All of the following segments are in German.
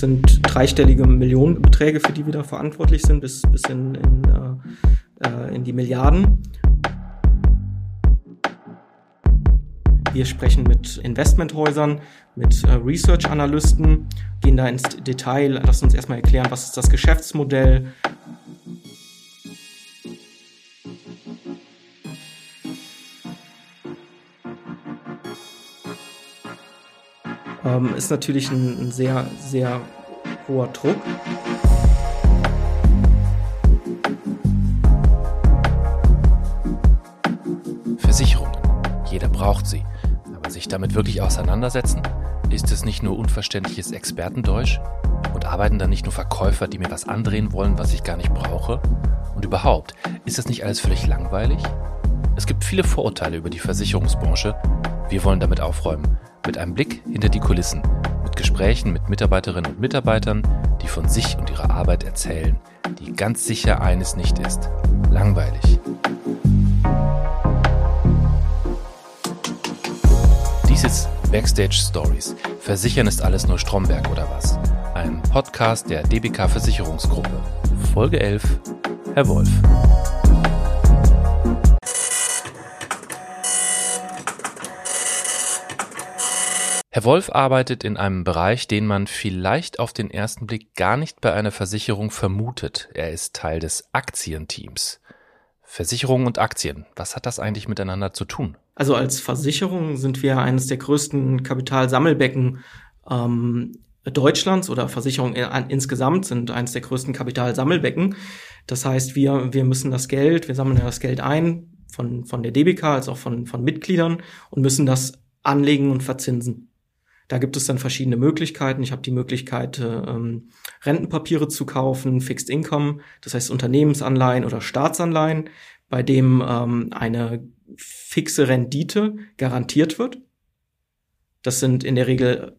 Das sind dreistellige Millionenbeträge, für die wir da verantwortlich sind, bis, bis in, in, äh, äh in die Milliarden. Wir sprechen mit Investmenthäusern, mit äh, Research-Analysten, gehen da ins Detail, lassen uns erstmal erklären, was ist das Geschäftsmodell, ähm, ist natürlich ein, ein sehr, sehr hoher Druck. Versicherungen. Jeder braucht sie. Aber sich damit wirklich auseinandersetzen? Ist es nicht nur unverständliches Expertendeutsch? Und arbeiten da nicht nur Verkäufer, die mir was andrehen wollen, was ich gar nicht brauche? Und überhaupt, ist das nicht alles völlig langweilig? Es gibt viele Vorurteile über die Versicherungsbranche. Wir wollen damit aufräumen mit einem Blick hinter die Kulissen, Gesprächen mit Mitarbeiterinnen und Mitarbeitern, die von sich und ihrer Arbeit erzählen, die ganz sicher eines nicht ist. Langweilig. Dies ist Backstage Stories. Versichern ist alles nur Stromberg oder was? Ein Podcast der DBK Versicherungsgruppe. Folge 11. Herr Wolf. Herr Wolf arbeitet in einem Bereich, den man vielleicht auf den ersten Blick gar nicht bei einer Versicherung vermutet. Er ist Teil des Aktienteams. Versicherungen und Aktien, was hat das eigentlich miteinander zu tun? Also als Versicherung sind wir eines der größten Kapitalsammelbecken ähm, Deutschlands oder Versicherungen insgesamt sind eines der größten Kapitalsammelbecken. Das heißt, wir, wir müssen das Geld, wir sammeln das Geld ein von, von der DBK als auch von, von Mitgliedern und müssen das anlegen und verzinsen. Da gibt es dann verschiedene Möglichkeiten. Ich habe die Möglichkeit, äh, ähm, Rentenpapiere zu kaufen, Fixed Income, das heißt Unternehmensanleihen oder Staatsanleihen, bei dem ähm, eine fixe Rendite garantiert wird. Das sind in der Regel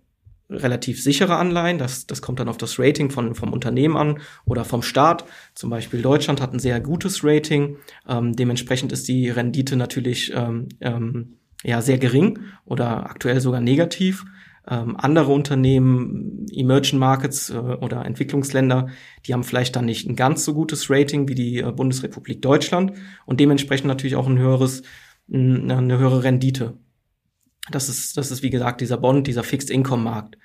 relativ sichere Anleihen. Das, das kommt dann auf das Rating von, vom Unternehmen an oder vom Staat. Zum Beispiel Deutschland hat ein sehr gutes Rating. Ähm, dementsprechend ist die Rendite natürlich ähm, ähm, ja sehr gering oder aktuell sogar negativ ähm, andere Unternehmen, Emerging Markets äh, oder Entwicklungsländer, die haben vielleicht dann nicht ein ganz so gutes Rating wie die äh, Bundesrepublik Deutschland und dementsprechend natürlich auch ein höheres, eine höhere Rendite. Das ist, das ist wie gesagt dieser Bond, dieser Fixed Income Markt.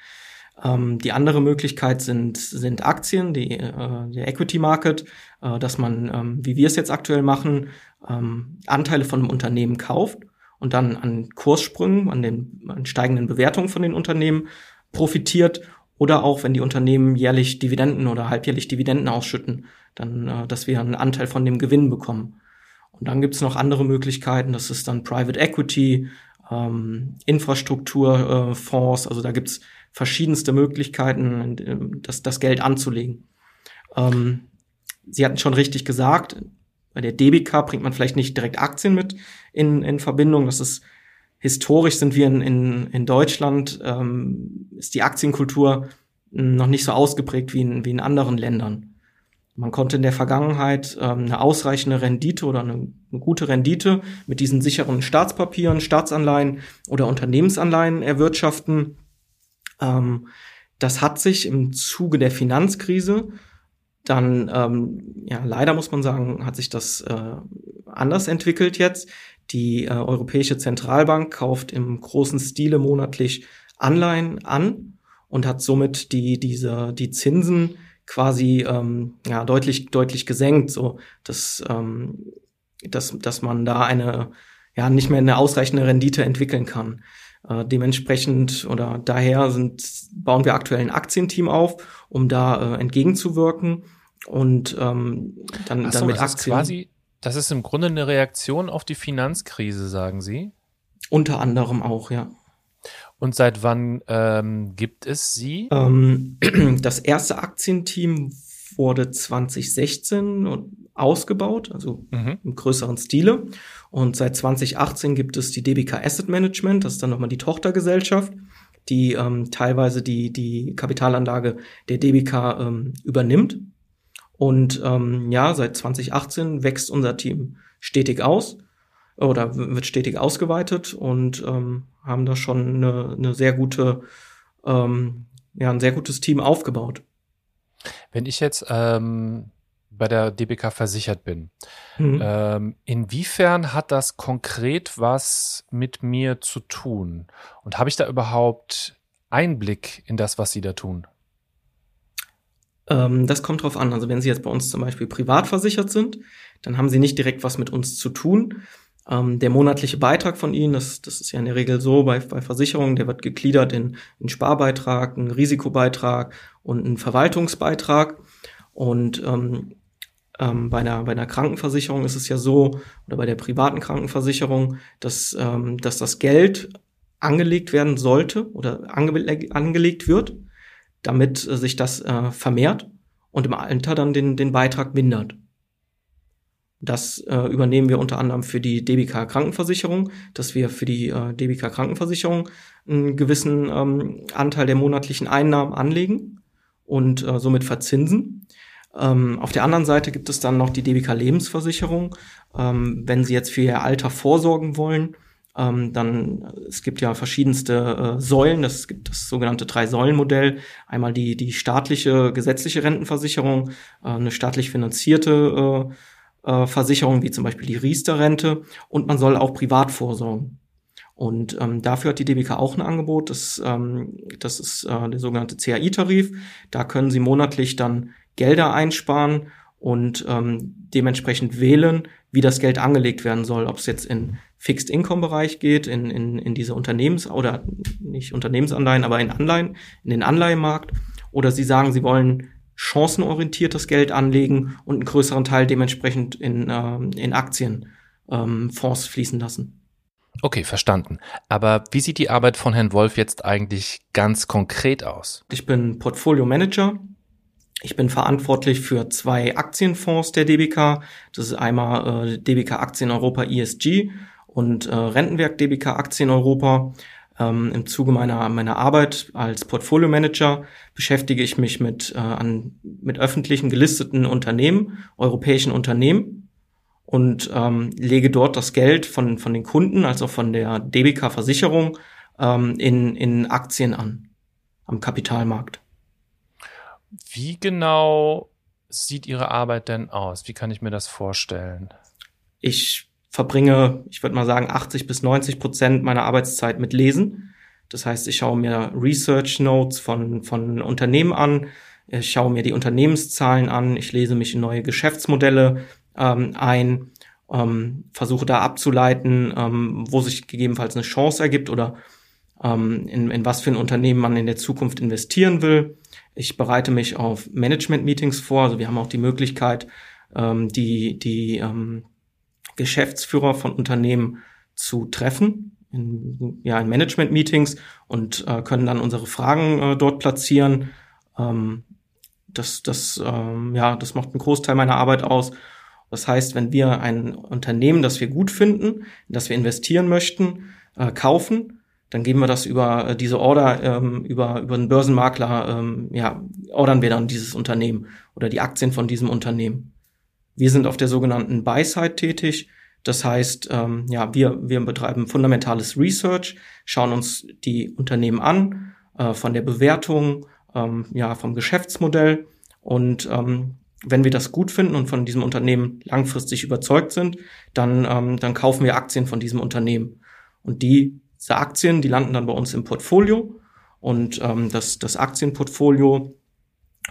Ähm, die andere Möglichkeit sind, sind Aktien, die, äh, der Equity Market, äh, dass man, ähm, wie wir es jetzt aktuell machen, ähm, Anteile von einem Unternehmen kauft und dann an Kurssprüngen, an den an steigenden Bewertungen von den Unternehmen profitiert oder auch wenn die Unternehmen jährlich Dividenden oder halbjährlich Dividenden ausschütten, dann, äh, dass wir einen Anteil von dem Gewinn bekommen. Und dann gibt es noch andere Möglichkeiten, das ist dann Private Equity, ähm, Infrastrukturfonds, äh, also da gibt's verschiedenste Möglichkeiten, das, das Geld anzulegen. Ähm, Sie hatten schon richtig gesagt, bei der DBK bringt man vielleicht nicht direkt Aktien mit in, in Verbindung. Das ist historisch sind wir in, in, in Deutschland, ähm, ist die Aktienkultur noch nicht so ausgeprägt wie in, wie in anderen Ländern. Man konnte in der Vergangenheit ähm, eine ausreichende Rendite oder eine, eine gute Rendite mit diesen sicheren Staatspapieren, Staatsanleihen oder Unternehmensanleihen erwirtschaften. Ähm, das hat sich im Zuge der Finanzkrise dann, ähm, ja, leider muss man sagen, hat sich das äh, anders entwickelt jetzt. Die äh, Europäische Zentralbank kauft im großen Stile monatlich Anleihen an und hat somit die, diese, die Zinsen quasi ähm, ja, deutlich, deutlich gesenkt, so dass, ähm, dass, dass man da eine ja nicht mehr eine ausreichende Rendite entwickeln kann. Äh, dementsprechend oder daher sind, bauen wir aktuell ein Aktienteam auf, um da äh, entgegenzuwirken und ähm, dann, so, dann mit das Aktien. Ist quasi, das ist im Grunde eine Reaktion auf die Finanzkrise, sagen Sie? Unter anderem auch, ja. Und seit wann ähm, gibt es sie? Ähm, das erste Aktienteam wurde 2016 ausgebaut, also mhm. im größeren Stile. Und seit 2018 gibt es die DBK Asset Management, das ist dann nochmal die Tochtergesellschaft, die ähm, teilweise die, die Kapitalanlage der DBK ähm, übernimmt. Und ähm, ja, seit 2018 wächst unser Team stetig aus oder wird stetig ausgeweitet und ähm, haben da schon eine, eine sehr gute ähm, ja ein sehr gutes Team aufgebaut. Wenn ich jetzt ähm, bei der DBK versichert bin, mhm. ähm, inwiefern hat das konkret was mit mir zu tun? Und habe ich da überhaupt Einblick in das, was Sie da tun? Ähm, das kommt drauf an. Also wenn Sie jetzt bei uns zum Beispiel privat versichert sind, dann haben Sie nicht direkt was mit uns zu tun. Ähm, der monatliche Beitrag von Ihnen, das, das ist ja in der Regel so bei, bei Versicherungen, der wird gegliedert in, in Sparbeitrag, einen Risikobeitrag und einen Verwaltungsbeitrag. Und ähm, ähm, bei, einer, bei einer Krankenversicherung ist es ja so, oder bei der privaten Krankenversicherung, dass, ähm, dass das Geld angelegt werden sollte oder ange angelegt wird, damit äh, sich das äh, vermehrt und im Alter dann den, den Beitrag mindert. Das äh, übernehmen wir unter anderem für die DBK Krankenversicherung, dass wir für die äh, DBK Krankenversicherung einen gewissen ähm, Anteil der monatlichen Einnahmen anlegen und äh, somit verzinsen. Ähm, auf der anderen Seite gibt es dann noch die DBK Lebensversicherung. Ähm, wenn Sie jetzt für Ihr Alter vorsorgen wollen, ähm, dann es gibt ja verschiedenste äh, Säulen. Das gibt das sogenannte Drei-Säulen-Modell. Einmal die die staatliche gesetzliche Rentenversicherung, äh, eine staatlich finanzierte äh, äh, Versicherung wie zum Beispiel die Riester-Rente und man soll auch privat vorsorgen. Und ähm, dafür hat die DBK auch ein Angebot. Das, ähm, das ist äh, der sogenannte CAI-Tarif. Da können Sie monatlich dann Gelder einsparen und ähm, dementsprechend wählen, wie das Geld angelegt werden soll, ob es jetzt in Fixed Income Bereich geht, in, in, in diese Unternehmens- oder nicht Unternehmensanleihen, aber in Anleihen, in den Anleihemarkt, oder Sie sagen, Sie wollen chancenorientiertes Geld anlegen und einen größeren Teil dementsprechend in, ähm, in Aktien ähm, Fonds fließen lassen. Okay, verstanden. Aber wie sieht die Arbeit von Herrn Wolf jetzt eigentlich ganz konkret aus? Ich bin Portfolio Manager ich bin verantwortlich für zwei Aktienfonds der DBK. Das ist einmal äh, DBK Aktien Europa ESG und äh, Rentenwerk DBK Aktien Europa. Ähm, Im Zuge meiner, meiner Arbeit als Portfolio Manager beschäftige ich mich mit, äh, an, mit öffentlichen gelisteten Unternehmen, europäischen Unternehmen und ähm, lege dort das Geld von, von den Kunden, also von der DBK Versicherung, ähm, in, in Aktien an am Kapitalmarkt. Wie genau sieht Ihre Arbeit denn aus? Wie kann ich mir das vorstellen? Ich verbringe, ich würde mal sagen, 80 bis 90 Prozent meiner Arbeitszeit mit Lesen. Das heißt, ich schaue mir Research Notes von, von Unternehmen an, ich schaue mir die Unternehmenszahlen an, ich lese mich in neue Geschäftsmodelle ähm, ein, ähm, versuche da abzuleiten, ähm, wo sich gegebenenfalls eine Chance ergibt oder ähm, in, in was für ein Unternehmen man in der Zukunft investieren will. Ich bereite mich auf Management-Meetings vor. Also wir haben auch die Möglichkeit, ähm, die, die ähm, Geschäftsführer von Unternehmen zu treffen in, ja, in Management-Meetings und äh, können dann unsere Fragen äh, dort platzieren. Ähm, das, das, ähm, ja, das macht einen Großteil meiner Arbeit aus. Das heißt, wenn wir ein Unternehmen, das wir gut finden, in das wir investieren möchten, äh, kaufen, dann geben wir das über äh, diese Order, ähm, über, über einen Börsenmakler, ähm, ja, ordern wir dann dieses Unternehmen oder die Aktien von diesem Unternehmen. Wir sind auf der sogenannten Buy-Side tätig. Das heißt, ähm, ja, wir, wir betreiben fundamentales Research, schauen uns die Unternehmen an, äh, von der Bewertung, ähm, ja, vom Geschäftsmodell. Und ähm, wenn wir das gut finden und von diesem Unternehmen langfristig überzeugt sind, dann, ähm, dann kaufen wir Aktien von diesem Unternehmen. Und die diese Aktien, die landen dann bei uns im Portfolio und ähm, das, das Aktienportfolio,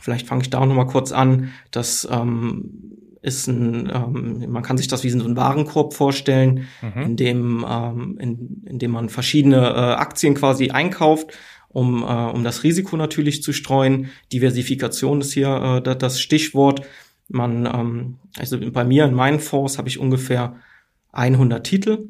vielleicht fange ich da auch nochmal kurz an, das ähm, ist ein, ähm, man kann sich das wie so ein Warenkorb vorstellen, mhm. in dem, ähm, in, in dem man verschiedene äh, Aktien quasi einkauft, um, äh, um das Risiko natürlich zu streuen. Diversifikation ist hier äh, das Stichwort. Man, ähm, also bei mir in meinen Fonds habe ich ungefähr 100 Titel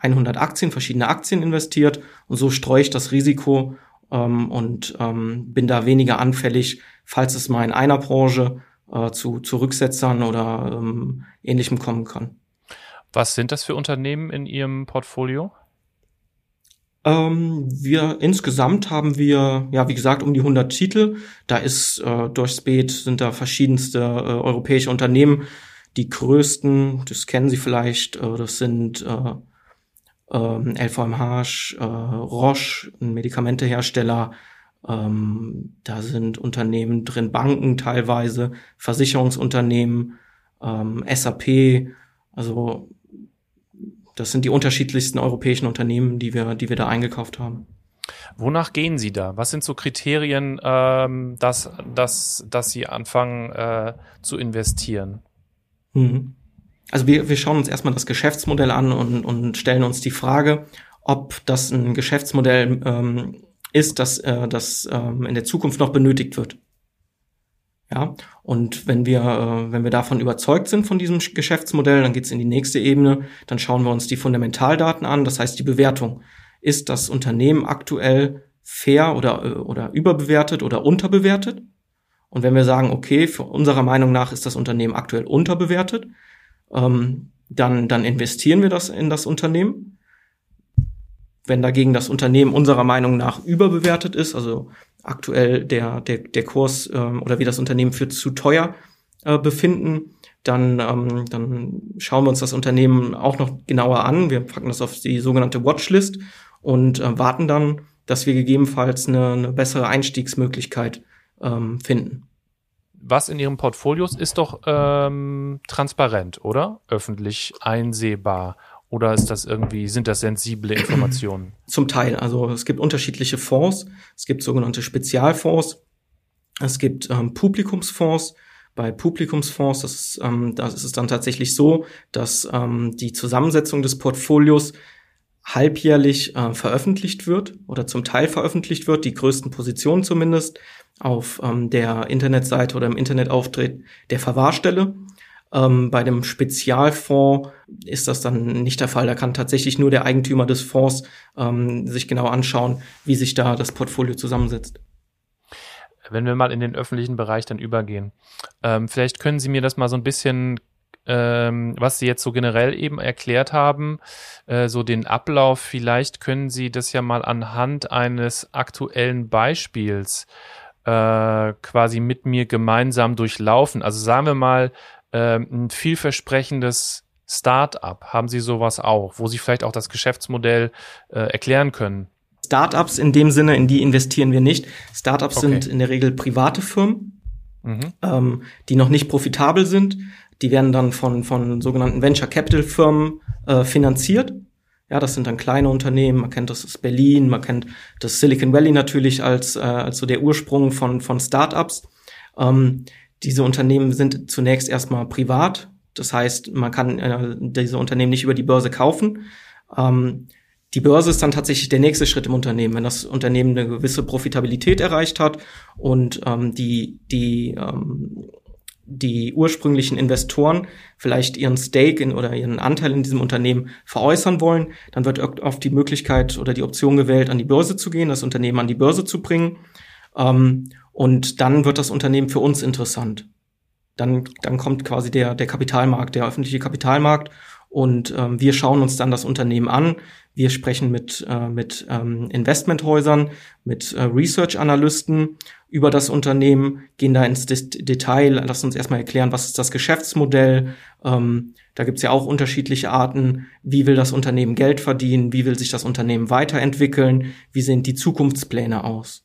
100 Aktien, verschiedene Aktien investiert und so streue ich das Risiko ähm, und ähm, bin da weniger anfällig, falls es mal in einer Branche äh, zu, zu Rücksetzern oder ähm, ähnlichem kommen kann. Was sind das für Unternehmen in Ihrem Portfolio? Ähm, wir insgesamt haben wir, ja, wie gesagt, um die 100 Titel. Da ist äh, durch Spät sind da verschiedenste äh, europäische Unternehmen. Die größten, das kennen Sie vielleicht, äh, das sind äh, ähm, LVMH, äh, Roche, ein Medikamentehersteller, Ähm, da sind Unternehmen drin, Banken teilweise, Versicherungsunternehmen, ähm, SAP, also das sind die unterschiedlichsten europäischen Unternehmen, die wir, die wir da eingekauft haben. Wonach gehen Sie da? Was sind so Kriterien, ähm, dass, dass, dass Sie anfangen äh, zu investieren? Mhm. Also wir, wir schauen uns erstmal das Geschäftsmodell an und, und stellen uns die Frage, ob das ein Geschäftsmodell ähm, ist, das, äh, das ähm, in der Zukunft noch benötigt wird. Ja, und wenn wir, äh, wenn wir davon überzeugt sind von diesem Geschäftsmodell, dann geht's in die nächste Ebene, dann schauen wir uns die Fundamentaldaten an, das heißt die Bewertung. Ist das Unternehmen aktuell fair oder, äh, oder überbewertet oder unterbewertet? Und wenn wir sagen, okay, für unserer Meinung nach ist das Unternehmen aktuell unterbewertet, ähm, dann, dann investieren wir das in das Unternehmen. Wenn dagegen das Unternehmen unserer Meinung nach überbewertet ist, also aktuell der, der, der Kurs ähm, oder wie das Unternehmen für zu teuer äh, befinden, dann, ähm, dann schauen wir uns das Unternehmen auch noch genauer an. Wir packen das auf die sogenannte Watchlist und äh, warten dann, dass wir gegebenenfalls eine, eine bessere Einstiegsmöglichkeit ähm, finden. Was in Ihrem Portfolios ist doch ähm, transparent, oder? Öffentlich einsehbar. Oder ist das irgendwie, sind das sensible Informationen? Zum Teil. Also es gibt unterschiedliche Fonds. Es gibt sogenannte Spezialfonds. Es gibt ähm, Publikumsfonds. Bei Publikumsfonds, das ist, ähm, das ist es dann tatsächlich so, dass ähm, die Zusammensetzung des Portfolios halbjährlich äh, veröffentlicht wird oder zum Teil veröffentlicht wird, die größten Positionen zumindest, auf ähm, der Internetseite oder im Internetauftritt der Verwahrstelle. Ähm, bei dem Spezialfonds ist das dann nicht der Fall. Da kann tatsächlich nur der Eigentümer des Fonds ähm, sich genau anschauen, wie sich da das Portfolio zusammensetzt. Wenn wir mal in den öffentlichen Bereich dann übergehen, ähm, vielleicht können Sie mir das mal so ein bisschen, ähm, was Sie jetzt so generell eben erklärt haben, äh, so den Ablauf, vielleicht können Sie das ja mal anhand eines aktuellen Beispiels äh, quasi mit mir gemeinsam durchlaufen. Also sagen wir mal, äh, ein vielversprechendes Start-up, haben Sie sowas auch, wo Sie vielleicht auch das Geschäftsmodell äh, erklären können? Startups in dem Sinne, in die investieren wir nicht. Startups okay. sind in der Regel private Firmen, mhm. ähm, die noch nicht profitabel sind. Die werden dann von, von sogenannten Venture Capital Firmen äh, finanziert. Ja, das sind dann kleine Unternehmen. Man kennt das aus Berlin, man kennt das Silicon Valley natürlich als, äh, als so der Ursprung von, von Startups. Ähm, diese Unternehmen sind zunächst erstmal privat. Das heißt, man kann äh, diese Unternehmen nicht über die Börse kaufen. Ähm, die Börse ist dann tatsächlich der nächste Schritt im Unternehmen, wenn das Unternehmen eine gewisse Profitabilität erreicht hat und ähm, die, die ähm, die ursprünglichen Investoren vielleicht ihren Stake in, oder ihren Anteil in diesem Unternehmen veräußern wollen, dann wird oft die Möglichkeit oder die Option gewählt, an die Börse zu gehen, das Unternehmen an die Börse zu bringen. Ähm, und dann wird das Unternehmen für uns interessant. Dann, dann kommt quasi der, der Kapitalmarkt, der öffentliche Kapitalmarkt und ähm, wir schauen uns dann das Unternehmen an. Wir sprechen mit, äh, mit ähm, Investmenthäusern, mit äh, Research-Analysten über das Unternehmen, gehen da ins Detail, lassen uns erstmal erklären, was ist das Geschäftsmodell. Ähm, da gibt's ja auch unterschiedliche Arten. Wie will das Unternehmen Geld verdienen? Wie will sich das Unternehmen weiterentwickeln? Wie sehen die Zukunftspläne aus?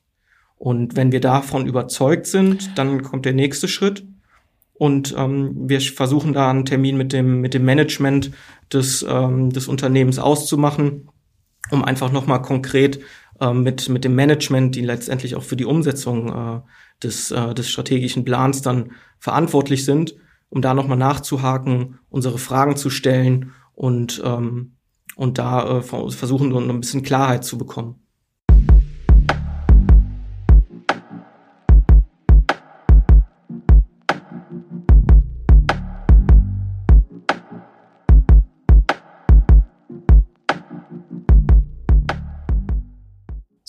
Und wenn wir davon überzeugt sind, dann kommt der nächste Schritt. Und ähm, wir versuchen da einen Termin mit dem, mit dem Management des, ähm, des Unternehmens auszumachen, um einfach nochmal konkret äh, mit, mit dem Management, die letztendlich auch für die Umsetzung äh, des, äh, des strategischen Plans dann verantwortlich sind, um da nochmal nachzuhaken, unsere Fragen zu stellen und, ähm, und da äh, versuchen, ein bisschen Klarheit zu bekommen.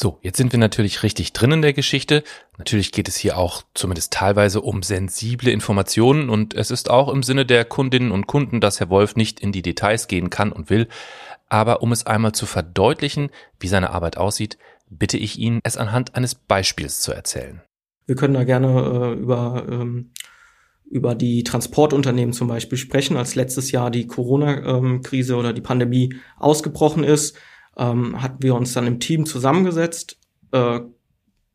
So, jetzt sind wir natürlich richtig drin in der Geschichte. Natürlich geht es hier auch zumindest teilweise um sensible Informationen und es ist auch im Sinne der Kundinnen und Kunden, dass Herr Wolf nicht in die Details gehen kann und will. Aber um es einmal zu verdeutlichen, wie seine Arbeit aussieht, bitte ich ihn, es anhand eines Beispiels zu erzählen. Wir können da gerne äh, über, ähm, über die Transportunternehmen zum Beispiel sprechen. Als letztes Jahr die Corona-Krise ähm, oder die Pandemie ausgebrochen ist, ähm, hatten wir uns dann im Team zusammengesetzt, äh,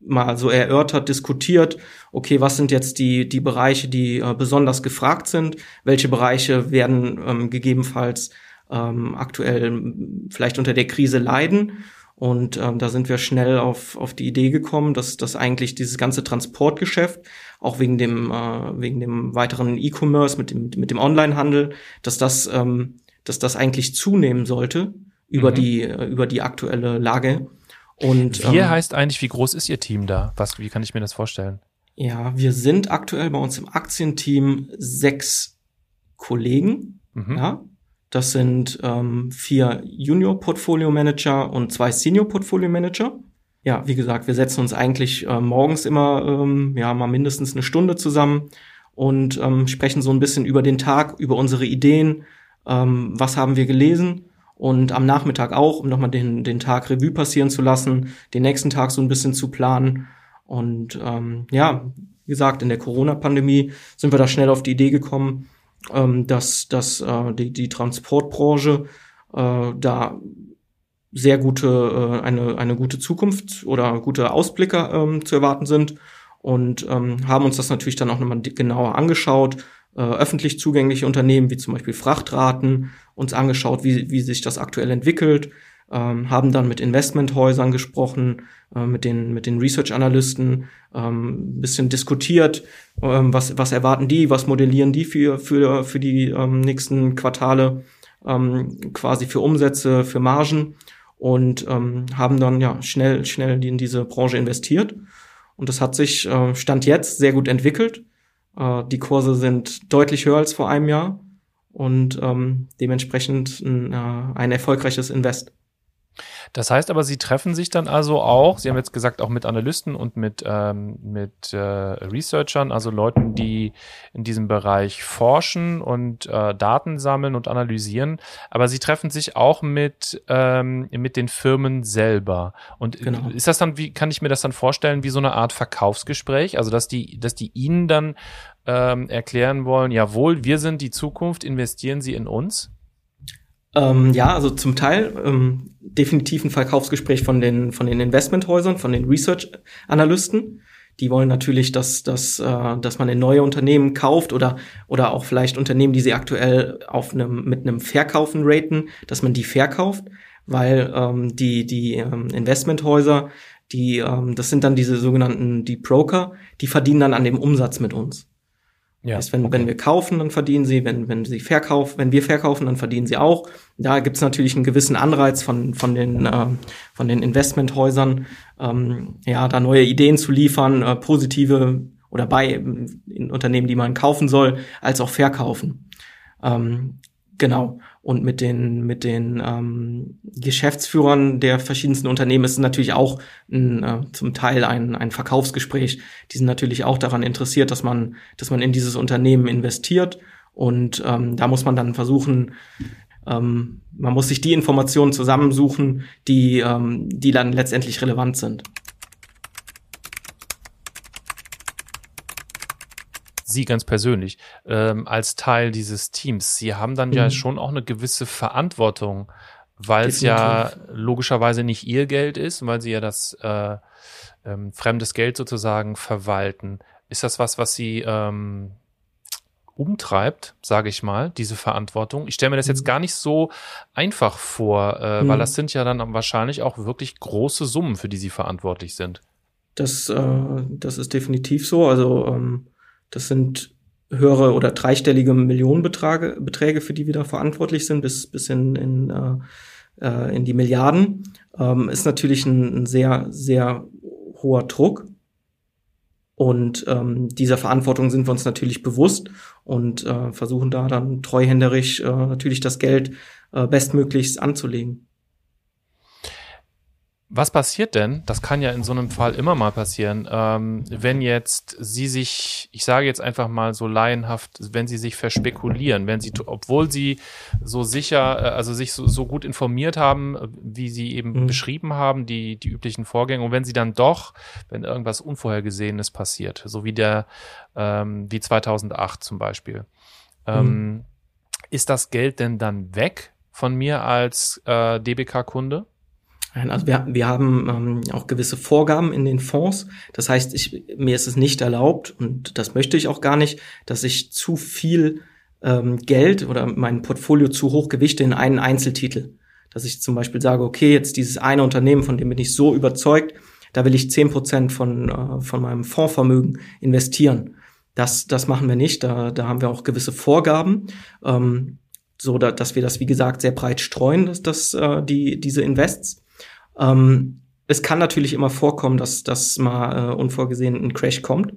mal so erörtert, diskutiert, okay, was sind jetzt die, die Bereiche, die äh, besonders gefragt sind, welche Bereiche werden ähm, gegebenenfalls ähm, aktuell vielleicht unter der Krise leiden. Und ähm, da sind wir schnell auf, auf die Idee gekommen, dass, dass eigentlich dieses ganze Transportgeschäft, auch wegen dem, äh, wegen dem weiteren E-Commerce, mit dem, mit dem Onlinehandel, dass das, ähm, dass das eigentlich zunehmen sollte über mhm. die, über die aktuelle Lage. Und, wir ähm, heißt eigentlich, wie groß ist Ihr Team da? Was, wie kann ich mir das vorstellen? Ja, wir sind aktuell bei uns im Aktienteam sechs Kollegen. Mhm. Ja, das sind ähm, vier Junior Portfolio Manager und zwei Senior Portfolio Manager. Ja, wie gesagt, wir setzen uns eigentlich äh, morgens immer ähm, ja mal mindestens eine Stunde zusammen und ähm, sprechen so ein bisschen über den Tag, über unsere Ideen, ähm, was haben wir gelesen und am Nachmittag auch, um nochmal den, den Tag Revue passieren zu lassen, den nächsten Tag so ein bisschen zu planen. Und ähm, ja, wie gesagt, in der Corona-Pandemie sind wir da schnell auf die Idee gekommen, ähm, dass, dass äh, die, die Transportbranche äh, da sehr gute, äh, eine, eine gute Zukunft oder gute Ausblicke ähm, zu erwarten sind und ähm, haben uns das natürlich dann auch nochmal genauer angeschaut, äh, öffentlich zugängliche Unternehmen wie zum Beispiel Frachtraten uns angeschaut, wie, wie sich das aktuell entwickelt, ähm, haben dann mit Investmenthäusern gesprochen, äh, mit den mit den Research-Analysten, ähm, bisschen diskutiert, ähm, was was erwarten die, was modellieren die für für für die ähm, nächsten Quartale, ähm, quasi für Umsätze, für Margen und ähm, haben dann ja schnell schnell in diese Branche investiert und das hat sich äh, stand jetzt sehr gut entwickelt. Äh, die Kurse sind deutlich höher als vor einem Jahr und ähm, dementsprechend ein, äh, ein erfolgreiches Invest. Das heißt aber, Sie treffen sich dann also auch, Sie haben jetzt gesagt, auch mit Analysten und mit, ähm, mit äh, Researchern, also Leuten, die in diesem Bereich forschen und äh, Daten sammeln und analysieren. Aber Sie treffen sich auch mit, ähm, mit den Firmen selber. Und genau. ist das dann, wie kann ich mir das dann vorstellen, wie so eine Art Verkaufsgespräch? Also, dass die, dass die Ihnen dann ähm, erklären wollen, jawohl, wir sind die Zukunft, investieren Sie in uns? Ähm, ja, also zum Teil ähm, definitiv ein Verkaufsgespräch von den von den Investmenthäusern, von den Research-Analysten. Die wollen natürlich, dass, dass, äh, dass man in neue Unternehmen kauft oder, oder auch vielleicht Unternehmen, die sie aktuell auf einem, mit einem Verkaufen raten, dass man die verkauft, weil ähm, die, die ähm, Investmenthäuser, die, ähm, das sind dann diese sogenannten, die Broker, die verdienen dann an dem Umsatz mit uns. Ja, heißt, wenn, okay. wenn wir kaufen, dann verdienen sie, wenn, wenn sie verkaufen, wenn wir verkaufen, dann verdienen sie auch. Da gibt's natürlich einen gewissen Anreiz von, von den, äh, von den Investmenthäusern, ähm, ja, da neue Ideen zu liefern, äh, positive oder bei in Unternehmen, die man kaufen soll, als auch verkaufen. Ähm, genau. Und mit den, mit den ähm, Geschäftsführern der verschiedensten Unternehmen ist es natürlich auch ein, äh, zum Teil ein, ein Verkaufsgespräch. Die sind natürlich auch daran interessiert, dass man, dass man in dieses Unternehmen investiert. Und ähm, da muss man dann versuchen, ähm, man muss sich die Informationen zusammensuchen, die, ähm, die dann letztendlich relevant sind. Sie ganz persönlich, ähm, als Teil dieses Teams, Sie haben dann mhm. ja schon auch eine gewisse Verantwortung, weil es ja logischerweise nicht Ihr Geld ist, weil Sie ja das äh, ähm, fremdes Geld sozusagen verwalten. Ist das was, was Sie ähm, umtreibt, sage ich mal, diese Verantwortung? Ich stelle mir das jetzt mhm. gar nicht so einfach vor, äh, mhm. weil das sind ja dann wahrscheinlich auch wirklich große Summen, für die Sie verantwortlich sind. Das, äh, das ist definitiv so. Also ähm, das sind höhere oder dreistellige Millionenbeträge, Beträge, für die wir da verantwortlich sind, bis, bis in, in, äh, äh, in die Milliarden. Ähm, ist natürlich ein, ein sehr, sehr hoher Druck. Und ähm, dieser Verantwortung sind wir uns natürlich bewusst und äh, versuchen da dann treuhänderisch äh, natürlich das Geld äh, bestmöglichst anzulegen. Was passiert denn? Das kann ja in so einem Fall immer mal passieren, ähm, wenn jetzt Sie sich, ich sage jetzt einfach mal so laienhaft, wenn Sie sich verspekulieren, wenn Sie, obwohl Sie so sicher, äh, also sich so, so gut informiert haben, wie Sie eben mhm. beschrieben haben, die, die üblichen Vorgänge, und wenn Sie dann doch, wenn irgendwas Unvorhergesehenes passiert, so wie der, ähm, wie 2008 zum Beispiel, ähm, mhm. ist das Geld denn dann weg von mir als äh, DBK-Kunde? Also wir, wir haben ähm, auch gewisse Vorgaben in den Fonds. Das heißt, ich, mir ist es nicht erlaubt, und das möchte ich auch gar nicht, dass ich zu viel ähm, Geld oder mein Portfolio zu hoch gewichte in einen Einzeltitel. Dass ich zum Beispiel sage, okay, jetzt dieses eine Unternehmen, von dem bin ich so überzeugt, da will ich zehn Prozent von, äh, von meinem Fondsvermögen investieren. Das, das machen wir nicht. Da, da haben wir auch gewisse Vorgaben, ähm, so da, dass wir das, wie gesagt, sehr breit streuen, dass das, äh, die, diese Invests. Ähm, es kann natürlich immer vorkommen, dass, dass mal äh, unvorgesehen ein Crash kommt.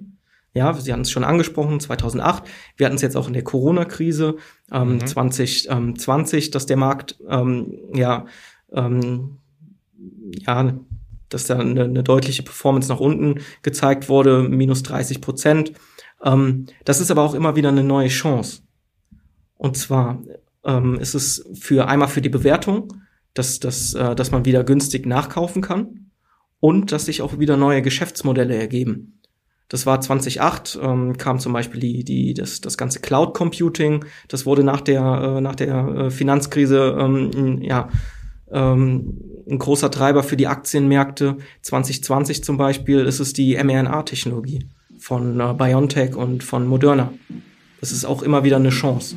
Ja, Sie haben es schon angesprochen, 2008. Wir hatten es jetzt auch in der Corona-Krise ähm, mhm. 2020, dass der Markt ähm, ja ähm, ja dass da eine, eine deutliche Performance nach unten gezeigt wurde, minus 30 Prozent. Ähm, das ist aber auch immer wieder eine neue Chance. Und zwar ähm, ist es für einmal für die Bewertung, dass, dass, äh, dass man wieder günstig nachkaufen kann und dass sich auch wieder neue Geschäftsmodelle ergeben. Das war 2008, ähm, kam zum Beispiel die, die, das, das ganze Cloud Computing. Das wurde nach der, äh, nach der äh, Finanzkrise ähm, ja, ähm, ein großer Treiber für die Aktienmärkte. 2020 zum Beispiel ist es die mRNA-Technologie von äh, BioNTech und von Moderna. Das ist auch immer wieder eine Chance.